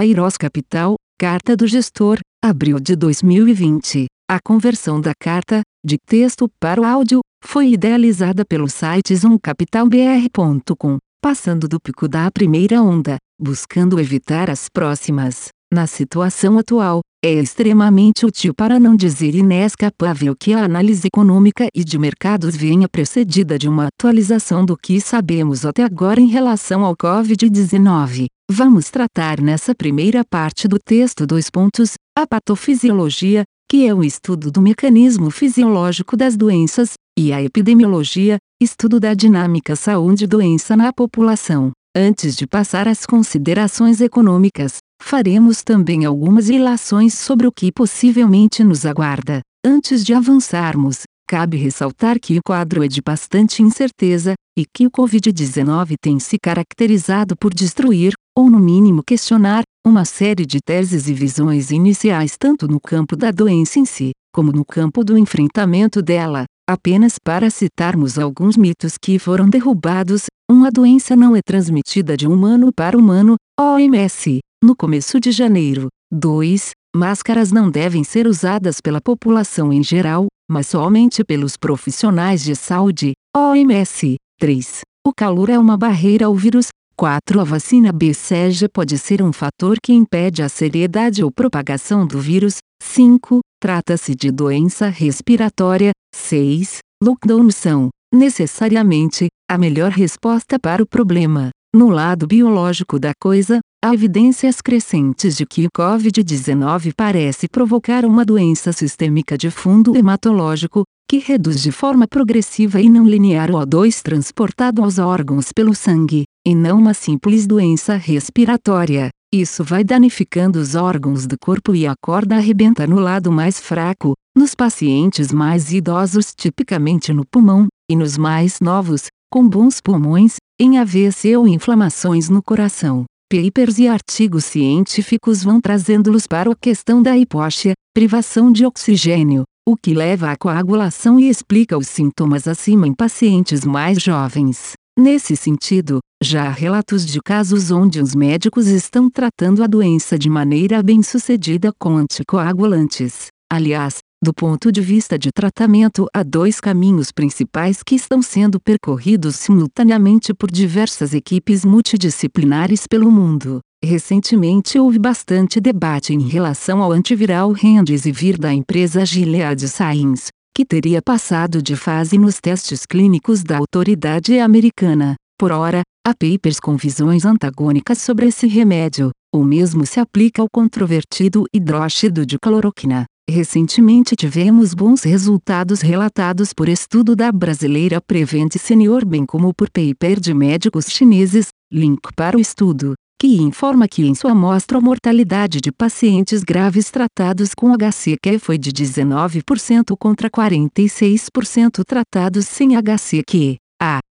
Kairos Capital, Carta do Gestor, abril de 2020. A conversão da carta, de texto para o áudio, foi idealizada pelo site zoomcapitalbr.com, passando do pico da primeira onda, buscando evitar as próximas. Na situação atual, é extremamente útil para não dizer inescapável que a análise econômica e de mercados venha precedida de uma atualização do que sabemos até agora em relação ao Covid-19. Vamos tratar nessa primeira parte do texto dois pontos: a patofisiologia, que é o estudo do mecanismo fisiológico das doenças, e a epidemiologia, estudo da dinâmica saúde-doença na população. Antes de passar às considerações econômicas, faremos também algumas ilações sobre o que possivelmente nos aguarda. Antes de avançarmos, cabe ressaltar que o quadro é de bastante incerteza, e que o Covid-19 tem se caracterizado por destruir, ou no mínimo questionar, uma série de teses e visões iniciais tanto no campo da doença em si, como no campo do enfrentamento dela. Apenas para citarmos alguns mitos que foram derrubados, uma doença não é transmitida de humano para humano, OMS, no começo de janeiro. 2. Máscaras não devem ser usadas pela população em geral, mas somente pelos profissionais de saúde, OMS. 3. O calor é uma barreira ao vírus. 4. A vacina BCG pode ser um fator que impede a seriedade ou propagação do vírus. 5. Trata-se de doença respiratória. 6. Lockdowns são, necessariamente, a melhor resposta para o problema. No lado biológico da coisa, há evidências crescentes de que o Covid-19 parece provocar uma doença sistêmica de fundo hematológico, que reduz de forma progressiva e não linear o O2 transportado aos órgãos pelo sangue, e não uma simples doença respiratória. Isso vai danificando os órgãos do corpo e a corda arrebenta no lado mais fraco, nos pacientes mais idosos, tipicamente no pulmão, e nos mais novos, com bons pulmões, em AVC ou inflamações no coração. Papers e artigos científicos vão trazendo-los para a questão da hipóxia, privação de oxigênio, o que leva à coagulação e explica os sintomas acima em pacientes mais jovens. Nesse sentido, já há relatos de casos onde os médicos estão tratando a doença de maneira bem sucedida com anticoagulantes. Aliás, do ponto de vista de tratamento, há dois caminhos principais que estão sendo percorridos simultaneamente por diversas equipes multidisciplinares pelo mundo. Recentemente houve bastante debate em relação ao antiviral Remdesivir da empresa Gilead Sciences, que teria passado de fase nos testes clínicos da autoridade americana. Por ora, há papers com visões antagônicas sobre esse remédio. O mesmo se aplica ao controvertido hidróxido de cloroquina. Recentemente tivemos bons resultados relatados por estudo da brasileira Prevent Senior bem como por paper de médicos chineses, link para o estudo, que informa que em sua amostra a mortalidade de pacientes graves tratados com HCQ foi de 19% contra 46% tratados sem HCQ.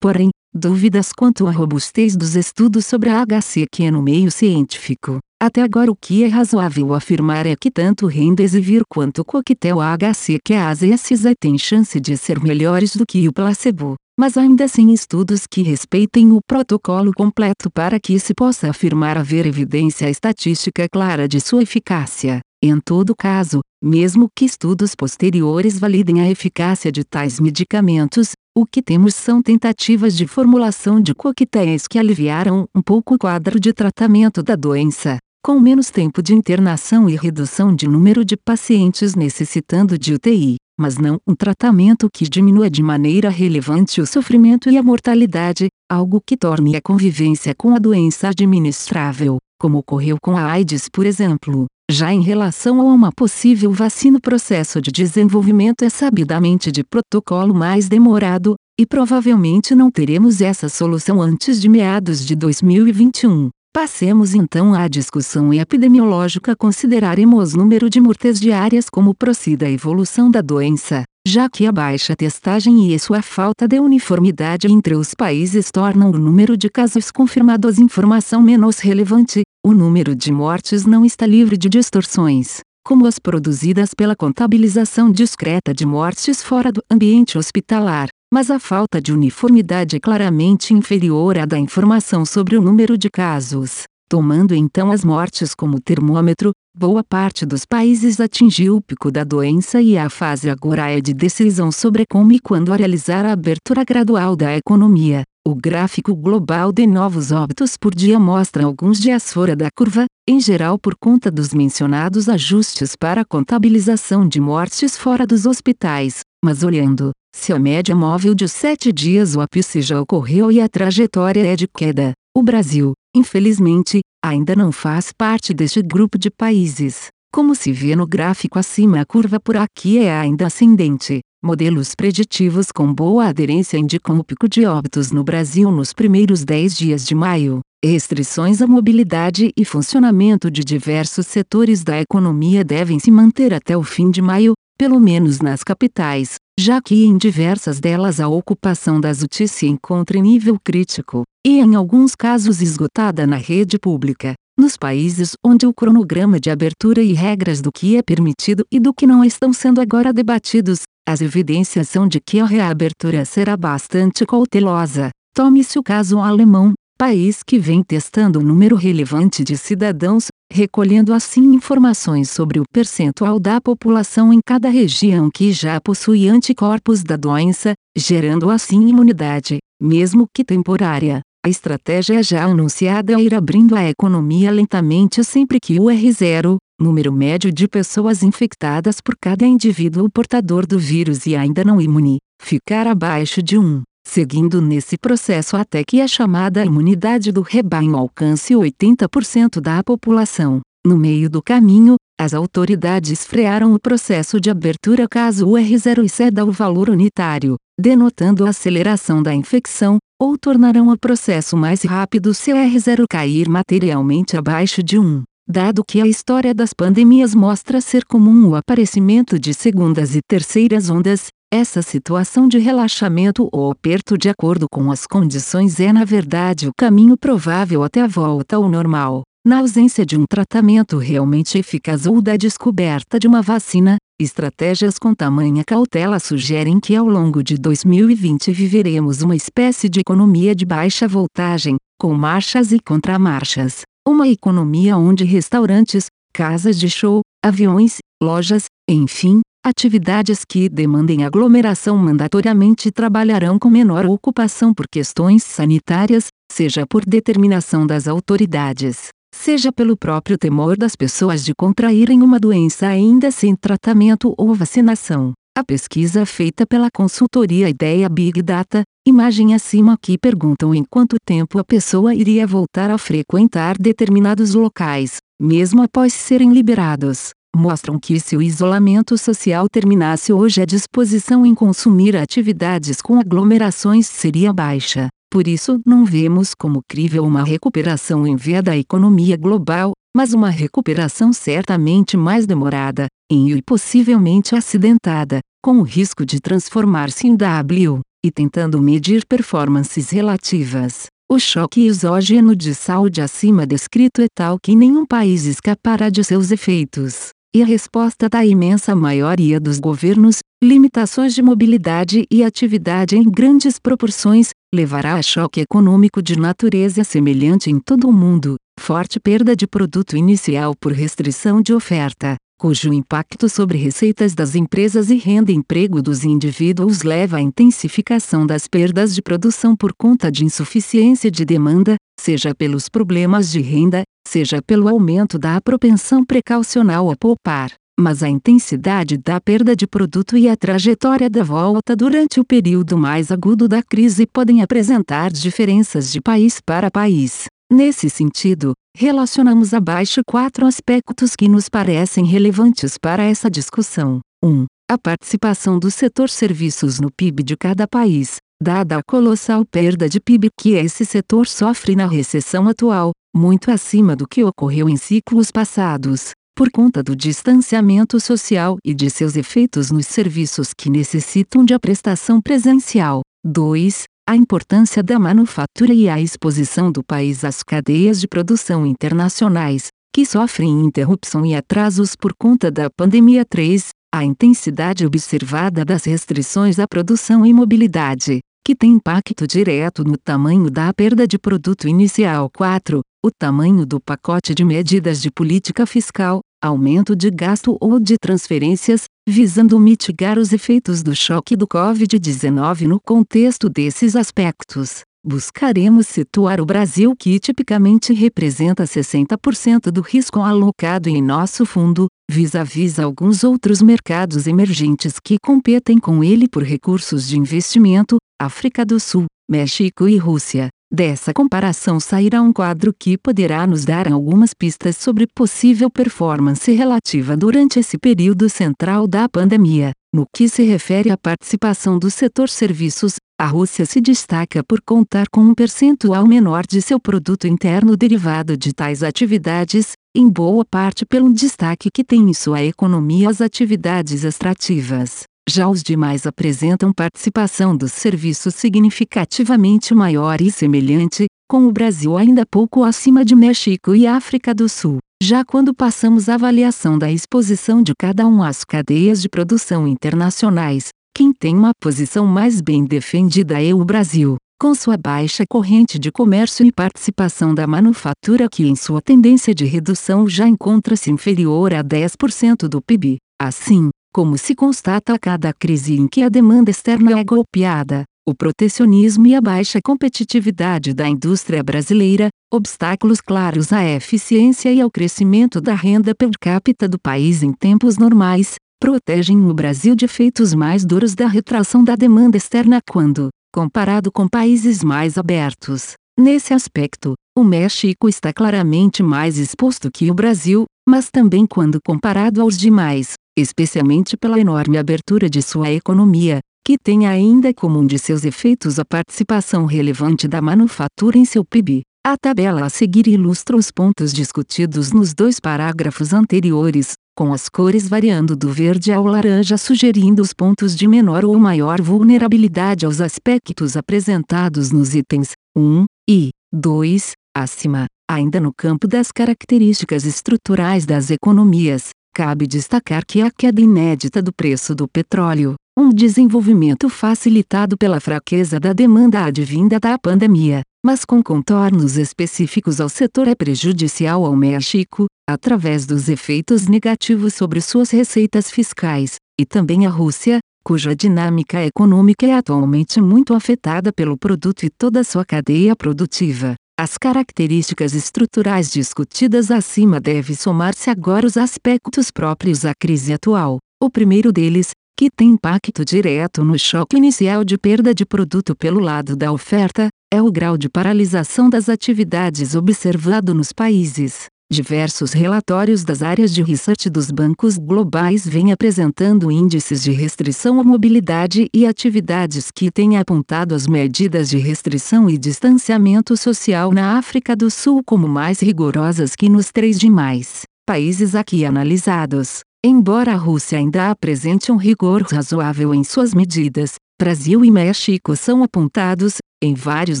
Porém, dúvidas quanto à robustez dos estudos sobre a HCQ no meio científico. Até agora o que é razoável afirmar é que tanto Remdesivir quanto o coquetel HCQAZSZ têm chance de ser melhores do que o placebo, mas ainda sem estudos que respeitem o protocolo completo para que se possa afirmar haver evidência estatística clara de sua eficácia. Em todo caso, mesmo que estudos posteriores validem a eficácia de tais medicamentos, o que temos são tentativas de formulação de coquetéis que aliviaram um pouco o quadro de tratamento da doença com menos tempo de internação e redução de número de pacientes necessitando de UTI, mas não um tratamento que diminua de maneira relevante o sofrimento e a mortalidade, algo que torne a convivência com a doença administrável, como ocorreu com a AIDS, por exemplo. Já em relação a uma possível vacina, o processo de desenvolvimento é sabidamente de protocolo mais demorado, e provavelmente não teremos essa solução antes de meados de 2021. Passemos então à discussão epidemiológica. Consideraremos número de mortes diárias como proceda a evolução da doença, já que a baixa testagem e sua falta de uniformidade entre os países tornam o número de casos confirmados informação menos relevante. O número de mortes não está livre de distorções, como as produzidas pela contabilização discreta de mortes fora do ambiente hospitalar mas a falta de uniformidade é claramente inferior à da informação sobre o número de casos. Tomando então as mortes como termômetro, boa parte dos países atingiu o pico da doença e a fase agora é de decisão sobre como e quando realizar a abertura gradual da economia. O gráfico global de novos óbitos por dia mostra alguns dias fora da curva, em geral por conta dos mencionados ajustes para a contabilização de mortes fora dos hospitais, mas olhando, se a média móvel de 7 dias o ápice já ocorreu e a trajetória é de queda, o Brasil, infelizmente, ainda não faz parte deste grupo de países. Como se vê no gráfico acima, a curva por aqui é ainda ascendente. Modelos preditivos com boa aderência indicam o pico de óbitos no Brasil nos primeiros 10 dias de maio. Restrições à mobilidade e funcionamento de diversos setores da economia devem se manter até o fim de maio, pelo menos nas capitais, já que em diversas delas a ocupação das UTIs se encontra em nível crítico, e em alguns casos esgotada na rede pública. Nos países onde o cronograma de abertura e regras do que é permitido e do que não estão sendo agora debatidos, as evidências são de que a reabertura será bastante cautelosa. Tome-se o caso alemão, país que vem testando um número relevante de cidadãos, recolhendo assim informações sobre o percentual da população em cada região que já possui anticorpos da doença, gerando assim imunidade, mesmo que temporária. A estratégia já anunciada é ir abrindo a economia lentamente sempre que o R0, número médio de pessoas infectadas por cada indivíduo portador do vírus e ainda não imune, ficar abaixo de 1 seguindo nesse processo até que a chamada imunidade do rebanho alcance 80% da população. No meio do caminho, as autoridades frearam o processo de abertura caso o R0 exceda o valor unitário, denotando a aceleração da infecção, ou tornarão o processo mais rápido se o R0 cair materialmente abaixo de 1. Dado que a história das pandemias mostra ser comum o aparecimento de segundas e terceiras ondas, essa situação de relaxamento ou aperto de acordo com as condições é na verdade o caminho provável até a volta ao normal. Na ausência de um tratamento realmente eficaz ou da descoberta de uma vacina, estratégias com tamanha cautela sugerem que ao longo de 2020 viveremos uma espécie de economia de baixa voltagem, com marchas e contramarchas. Uma economia onde restaurantes, casas de show, aviões, lojas, enfim, Atividades que demandem aglomeração mandatoriamente trabalharão com menor ocupação por questões sanitárias, seja por determinação das autoridades, seja pelo próprio temor das pessoas de contraírem uma doença ainda sem tratamento ou vacinação. A pesquisa feita pela consultoria Ideia Big Data, imagem acima que perguntam em quanto tempo a pessoa iria voltar a frequentar determinados locais, mesmo após serem liberados mostram que se o isolamento social terminasse hoje a disposição em consumir atividades com aglomerações seria baixa. Por isso, não vemos como crível uma recuperação em via da economia global, mas uma recuperação certamente mais demorada, e possivelmente acidentada, com o risco de transformar-se em W, e tentando medir performances relativas. O choque exógeno de saúde acima descrito é tal que nenhum país escapará de seus efeitos. E a resposta da imensa maioria dos governos, limitações de mobilidade e atividade em grandes proporções, levará a choque econômico de natureza semelhante em todo o mundo, forte perda de produto inicial por restrição de oferta, cujo impacto sobre receitas das empresas e renda e emprego dos indivíduos leva à intensificação das perdas de produção por conta de insuficiência de demanda, seja pelos problemas de renda, seja pelo aumento da propensão precaucional a poupar, mas a intensidade da perda de produto e a trajetória da volta durante o período mais agudo da crise podem apresentar diferenças de país para país. Nesse sentido, relacionamos abaixo quatro aspectos que nos parecem relevantes para essa discussão. 1. Um, a participação do setor serviços no PIB de cada país, dada a colossal perda de PIB que esse setor sofre na recessão atual, muito acima do que ocorreu em ciclos passados, por conta do distanciamento social e de seus efeitos nos serviços que necessitam de a prestação presencial. 2. A importância da manufatura e a exposição do país às cadeias de produção internacionais, que sofrem interrupção e atrasos por conta da pandemia. 3. A intensidade observada das restrições à produção e mobilidade, que tem impacto direto no tamanho da perda de produto inicial. 4. o tamanho do pacote de medidas de política fiscal, aumento de gasto ou de transferências, visando mitigar os efeitos do choque do Covid-19 no contexto desses aspectos. Buscaremos situar o Brasil, que tipicamente representa 60% do risco alocado em nosso fundo, vis-à-vis -vis alguns outros mercados emergentes que competem com ele por recursos de investimento, África do Sul, México e Rússia. Dessa comparação sairá um quadro que poderá nos dar algumas pistas sobre possível performance relativa durante esse período central da pandemia. No que se refere à participação do setor serviços, a Rússia se destaca por contar com um percentual menor de seu produto interno derivado de tais atividades, em boa parte pelo destaque que tem em sua economia as atividades extrativas. Já os demais apresentam participação dos serviços significativamente maior e semelhante, com o Brasil ainda pouco acima de México e África do Sul. Já quando passamos à avaliação da exposição de cada um às cadeias de produção internacionais, quem tem uma posição mais bem defendida é o Brasil, com sua baixa corrente de comércio e participação da manufatura que em sua tendência de redução já encontra-se inferior a 10% do PIB. Assim, como se constata a cada crise em que a demanda externa é golpeada, o protecionismo e a baixa competitividade da indústria brasileira, obstáculos claros à eficiência e ao crescimento da renda per capita do país em tempos normais, protegem o Brasil de efeitos mais duros da retração da demanda externa quando, comparado com países mais abertos. Nesse aspecto, o México está claramente mais exposto que o Brasil, mas também quando comparado aos demais, especialmente pela enorme abertura de sua economia, que tem ainda como um de seus efeitos a participação relevante da manufatura em seu PIB. A tabela a seguir ilustra os pontos discutidos nos dois parágrafos anteriores, com as cores variando do verde ao laranja sugerindo os pontos de menor ou maior vulnerabilidade aos aspectos apresentados nos itens 1 e 2 acima. Ainda no campo das características estruturais das economias, Cabe destacar que a queda inédita do preço do petróleo, um desenvolvimento facilitado pela fraqueza da demanda advinda da pandemia, mas com contornos específicos ao setor é prejudicial ao México, através dos efeitos negativos sobre suas receitas fiscais, e também à Rússia, cuja dinâmica econômica é atualmente muito afetada pelo produto e toda sua cadeia produtiva. As características estruturais discutidas acima devem somar-se agora os aspectos próprios à crise atual. O primeiro deles, que tem impacto direto no choque inicial de perda de produto pelo lado da oferta, é o grau de paralisação das atividades observado nos países Diversos relatórios das áreas de research dos bancos globais vêm apresentando índices de restrição à mobilidade e atividades que têm apontado as medidas de restrição e distanciamento social na África do Sul como mais rigorosas que nos três demais países aqui analisados. Embora a Rússia ainda apresente um rigor razoável em suas medidas, Brasil e México são apontados, em vários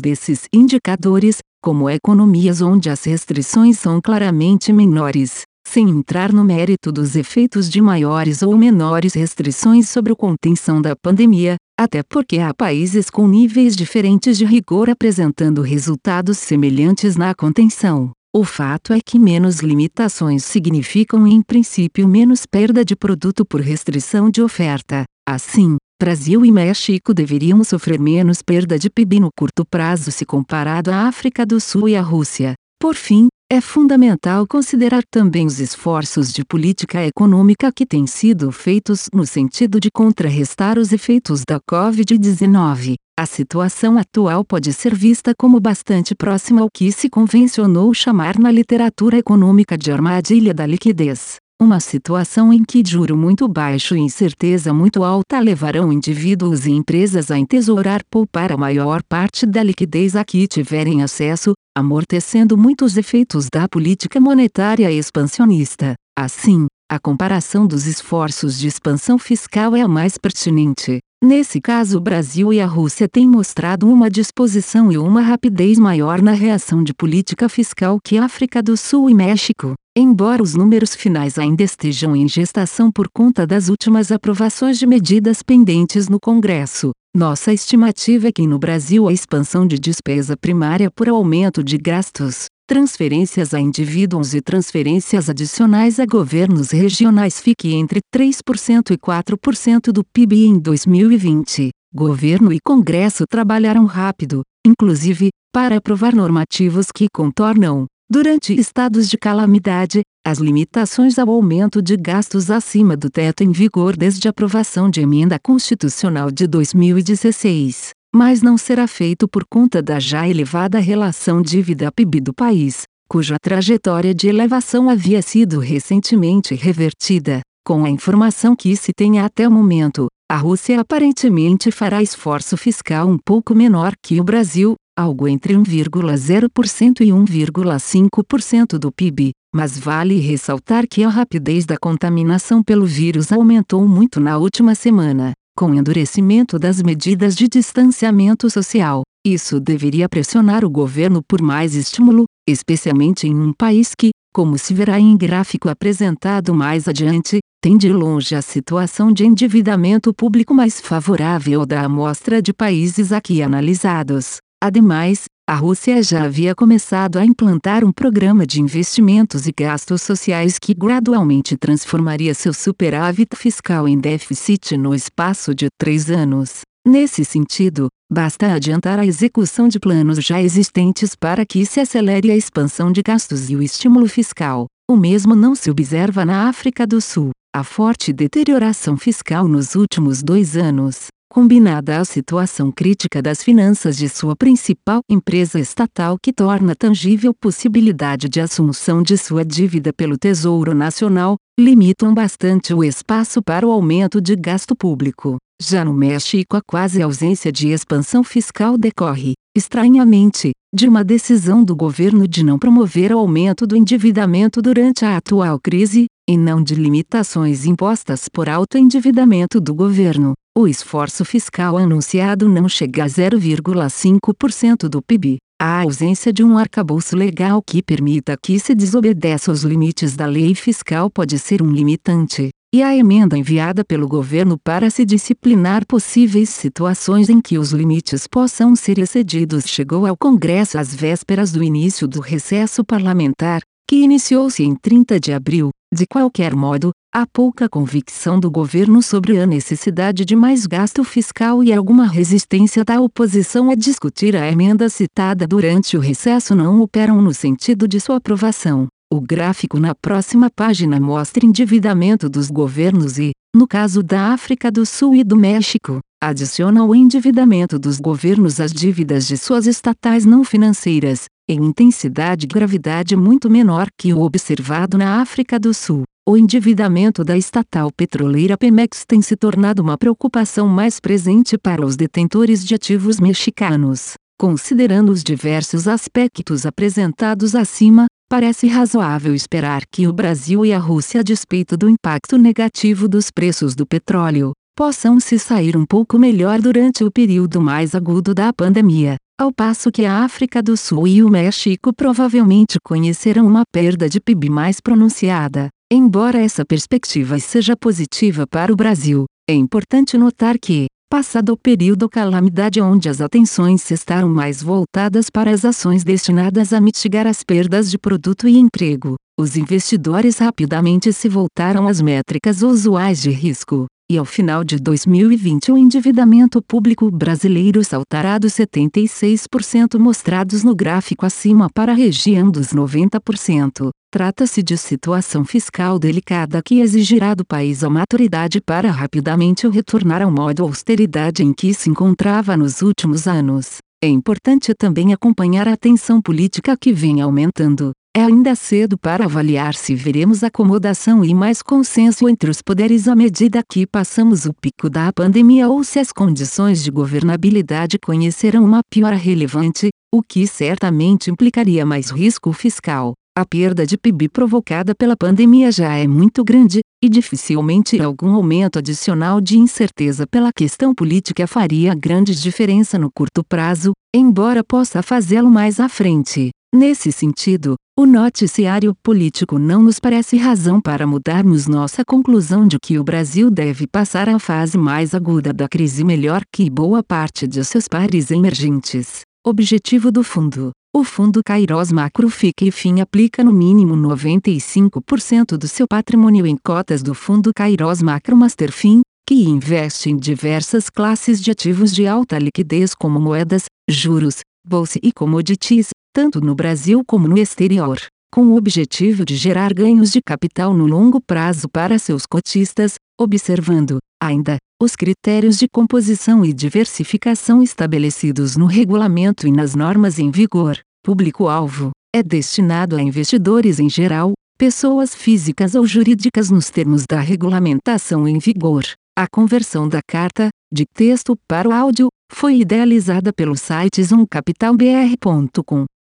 desses indicadores, como economias onde as restrições são claramente menores, sem entrar no mérito dos efeitos de maiores ou menores restrições sobre a contenção da pandemia, até porque há países com níveis diferentes de rigor apresentando resultados semelhantes na contenção. O fato é que menos limitações significam em princípio menos perda de produto por restrição de oferta. Assim, Brasil e México deveriam sofrer menos perda de PIB no curto prazo se comparado à África do Sul e à Rússia. Por fim, é fundamental considerar também os esforços de política econômica que têm sido feitos no sentido de contrarrestar os efeitos da Covid-19. A situação atual pode ser vista como bastante próxima ao que se convencionou chamar na literatura econômica de armadilha da liquidez. Uma situação em que juro muito baixo e incerteza muito alta levarão indivíduos e empresas a entesourar poupar a maior parte da liquidez a que tiverem acesso, amortecendo muitos efeitos da política monetária expansionista. Assim, a comparação dos esforços de expansão fiscal é a mais pertinente. Nesse caso, o Brasil e a Rússia têm mostrado uma disposição e uma rapidez maior na reação de política fiscal que a África do Sul e México. Embora os números finais ainda estejam em gestação por conta das últimas aprovações de medidas pendentes no Congresso, nossa estimativa é que no Brasil a expansão de despesa primária por aumento de gastos, transferências a indivíduos e transferências adicionais a governos regionais fique entre 3% e 4% do PIB em 2020. Governo e Congresso trabalharam rápido, inclusive, para aprovar normativos que contornam, durante estados de calamidade, as limitações ao aumento de gastos acima do teto em vigor desde a aprovação de emenda constitucional de 2016 mas não será feito por conta da já elevada relação dívida-PIB do país, cuja trajetória de elevação havia sido recentemente revertida. Com a informação que se tem até o momento, a Rússia aparentemente fará esforço fiscal um pouco menor que o Brasil, algo entre 1,0% e 1,5% do PIB, mas vale ressaltar que a rapidez da contaminação pelo vírus aumentou muito na última semana com endurecimento das medidas de distanciamento social. Isso deveria pressionar o governo por mais estímulo, especialmente em um país que, como se verá em gráfico apresentado mais adiante, tem de longe a situação de endividamento público mais favorável da amostra de países aqui analisados. Ademais, a Rússia já havia começado a implantar um programa de investimentos e gastos sociais que gradualmente transformaria seu superávit fiscal em déficit no espaço de três anos. Nesse sentido, basta adiantar a execução de planos já existentes para que se acelere a expansão de gastos e o estímulo fiscal. O mesmo não se observa na África do Sul. A forte deterioração fiscal nos últimos dois anos, combinada à situação crítica das finanças de sua principal empresa estatal que torna tangível possibilidade de assunção de sua dívida pelo Tesouro Nacional, limitam bastante o espaço para o aumento de gasto público. Já no México a quase ausência de expansão fiscal decorre, estranhamente, de uma decisão do governo de não promover o aumento do endividamento durante a atual crise, e não de limitações impostas por alto endividamento do governo. O esforço fiscal anunciado não chega a 0,5% do PIB. A ausência de um arcabouço legal que permita que se desobedeça os limites da lei fiscal pode ser um limitante. E a emenda enviada pelo governo para se disciplinar possíveis situações em que os limites possam ser excedidos chegou ao Congresso às vésperas do início do recesso parlamentar, que iniciou-se em 30 de abril. De qualquer modo, há pouca convicção do governo sobre a necessidade de mais gasto fiscal e alguma resistência da oposição a discutir a emenda citada durante o recesso não operam no sentido de sua aprovação. O gráfico na próxima página mostra endividamento dos governos e, no caso da África do Sul e do México, adiciona o endividamento dos governos às dívidas de suas estatais não financeiras, em intensidade e gravidade muito menor que o observado na África do Sul. O endividamento da estatal petroleira Pemex tem se tornado uma preocupação mais presente para os detentores de ativos mexicanos. Considerando os diversos aspectos apresentados acima, parece razoável esperar que o Brasil e a Rússia, a despeito do impacto negativo dos preços do petróleo, possam se sair um pouco melhor durante o período mais agudo da pandemia ao passo que a África do Sul e o México provavelmente conhecerão uma perda de PIB mais pronunciada. Embora essa perspectiva seja positiva para o Brasil, é importante notar que, passado o período calamidade onde as atenções estarão mais voltadas para as ações destinadas a mitigar as perdas de produto e emprego, os investidores rapidamente se voltaram às métricas usuais de risco, e ao final de 2020 o endividamento público brasileiro saltará dos 76% mostrados no gráfico acima para a região dos 90%. Trata-se de situação fiscal delicada que exigirá do país a maturidade para rapidamente retornar ao modo austeridade em que se encontrava nos últimos anos. É importante também acompanhar a tensão política que vem aumentando, é ainda cedo para avaliar se veremos acomodação e mais consenso entre os poderes à medida que passamos o pico da pandemia ou se as condições de governabilidade conhecerão uma piora relevante, o que certamente implicaria mais risco fiscal. A perda de PIB provocada pela pandemia já é muito grande, e dificilmente algum aumento adicional de incerteza pela questão política faria grande diferença no curto prazo, embora possa fazê-lo mais à frente. Nesse sentido, o noticiário político não nos parece razão para mudarmos nossa conclusão de que o Brasil deve passar a fase mais aguda da crise melhor que boa parte de seus pares emergentes. Objetivo do fundo o fundo Kairos Macro fica e fim aplica no mínimo 95% do seu patrimônio em cotas do fundo Kairos Macro Master Fin, que investe em diversas classes de ativos de alta liquidez como moedas, juros, bolsa e commodities, tanto no Brasil como no exterior, com o objetivo de gerar ganhos de capital no longo prazo para seus cotistas, observando, ainda, os critérios de composição e diversificação estabelecidos no regulamento e nas normas em vigor. Público-alvo é destinado a investidores em geral, pessoas físicas ou jurídicas nos termos da regulamentação em vigor. A conversão da carta, de texto para o áudio, foi idealizada pelo site zoomcapitalbr.com.